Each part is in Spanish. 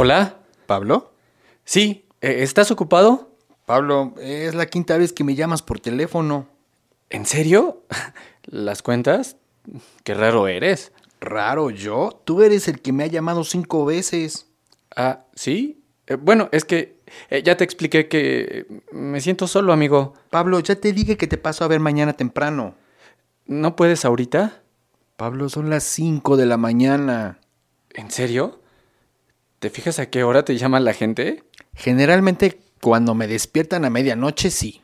Hola. ¿Pablo? Sí, eh, ¿estás ocupado? Pablo, es la quinta vez que me llamas por teléfono. ¿En serio? ¿Las cuentas? Qué raro eres. Raro, ¿yo? Tú eres el que me ha llamado cinco veces. Ah, ¿sí? Eh, bueno, es que eh, ya te expliqué que me siento solo, amigo. Pablo, ya te dije que te paso a ver mañana temprano. ¿No puedes ahorita? Pablo, son las cinco de la mañana. ¿En serio? ¿Te fijas a qué hora te llama la gente? Generalmente cuando me despiertan a medianoche, sí.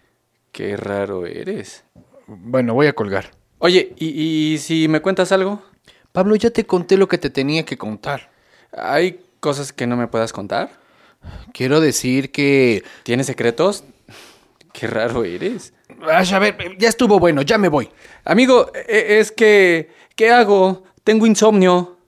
Qué raro eres. Bueno, voy a colgar. Oye, ¿y, y si me cuentas algo? Pablo, ya te conté lo que te tenía que contar. ¿Hay cosas que no me puedas contar? Quiero decir que... ¿Tienes secretos? Qué raro eres. Ay, a ver, ya estuvo bueno, ya me voy. Amigo, e- es que... ¿Qué hago? Tengo insomnio.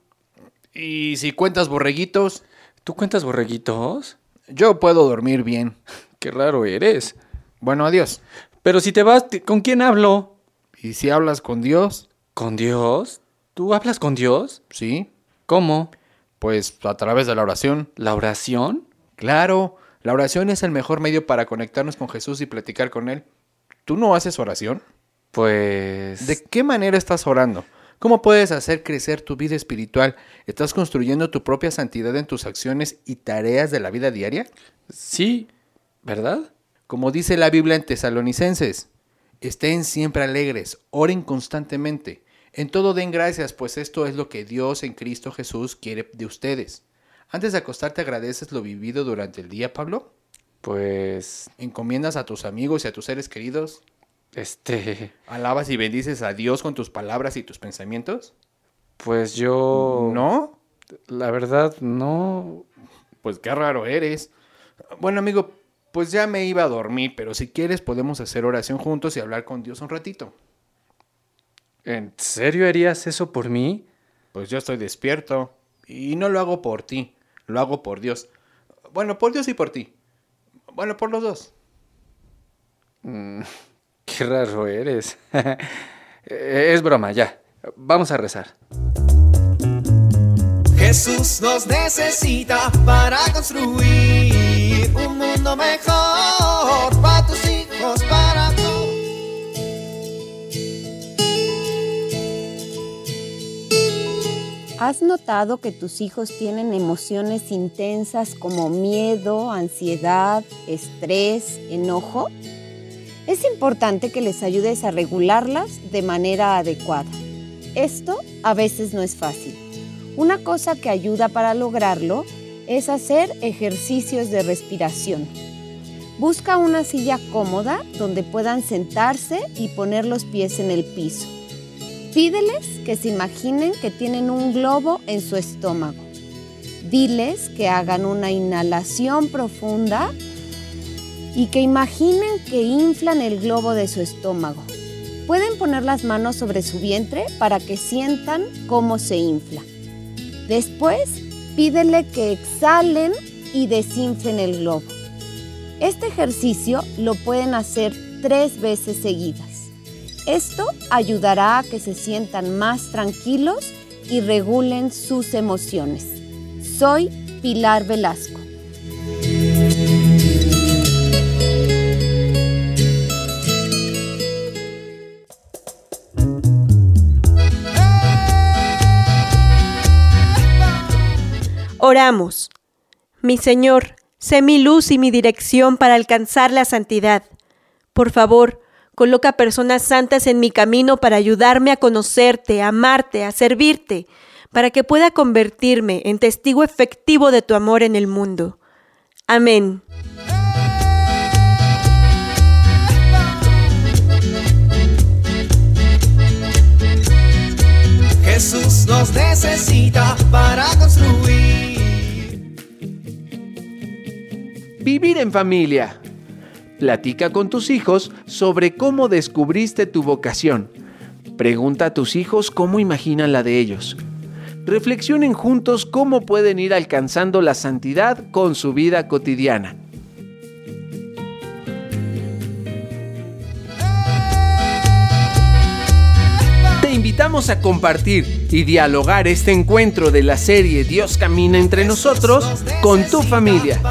¿Y si cuentas borreguitos? ¿Tú cuentas borreguitos? Yo puedo dormir bien. Qué raro eres. Bueno, adiós. Pero si te vas, ¿te- ¿con quién hablo? ¿Y si hablas con Dios? ¿Con Dios? ¿Tú hablas con Dios? Sí. ¿Cómo? Pues a través de la oración. ¿La oración? Claro, la oración es el mejor medio para conectarnos con Jesús y platicar con Él. ¿Tú no haces oración? Pues... ¿De qué manera estás orando? ¿Cómo puedes hacer crecer tu vida espiritual? ¿Estás construyendo tu propia santidad en tus acciones y tareas de la vida diaria? Sí, ¿verdad? Como dice la Biblia en Tesalonicenses, estén siempre alegres, oren constantemente. En todo den gracias, pues esto es lo que Dios en Cristo Jesús quiere de ustedes. Antes de acostarte agradeces lo vivido durante el día, Pablo. Pues... Encomiendas a tus amigos y a tus seres queridos. Este... Alabas y bendices a Dios con tus palabras y tus pensamientos. Pues yo... ¿No? La verdad, no... Pues qué raro eres. Bueno, amigo, pues ya me iba a dormir, pero si quieres podemos hacer oración juntos y hablar con Dios un ratito. ¿En serio harías eso por mí? Pues yo estoy despierto. Y no lo hago por ti, lo hago por Dios. Bueno, por Dios y por ti. Bueno, por los dos. Qué raro eres. es broma, ya. Vamos a rezar. Jesús nos necesita para construir un mundo mejor para tus hijos, para todos. ¿Has notado que tus hijos tienen emociones intensas como miedo, ansiedad, estrés, enojo? Es importante que les ayudes a regularlas de manera adecuada. Esto a veces no es fácil. Una cosa que ayuda para lograrlo es hacer ejercicios de respiración. Busca una silla cómoda donde puedan sentarse y poner los pies en el piso. Pídeles que se imaginen que tienen un globo en su estómago. Diles que hagan una inhalación profunda y que imaginen que inflan el globo de su estómago. Pueden poner las manos sobre su vientre para que sientan cómo se infla. Después, pídele que exhalen y desinflen el globo. Este ejercicio lo pueden hacer tres veces seguidas. Esto ayudará a que se sientan más tranquilos y regulen sus emociones. Soy Pilar Velasco. Oramos. Mi Señor, sé mi luz y mi dirección para alcanzar la santidad. Por favor, coloca personas santas en mi camino para ayudarme a conocerte, a amarte, a servirte, para que pueda convertirme en testigo efectivo de tu amor en el mundo. Amén. Jesús nos necesita para construir. Vivir en familia. Platica con tus hijos sobre cómo descubriste tu vocación. Pregunta a tus hijos cómo imaginan la de ellos. Reflexionen juntos cómo pueden ir alcanzando la santidad con su vida cotidiana. Te invitamos a compartir y dialogar este encuentro de la serie Dios camina entre nosotros con tu familia.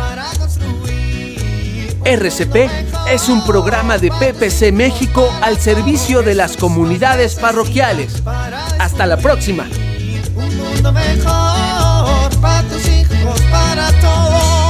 RCP es un programa de PPC México al servicio de las comunidades parroquiales. Hasta la próxima. Un mundo mejor para tus hijos, para todos.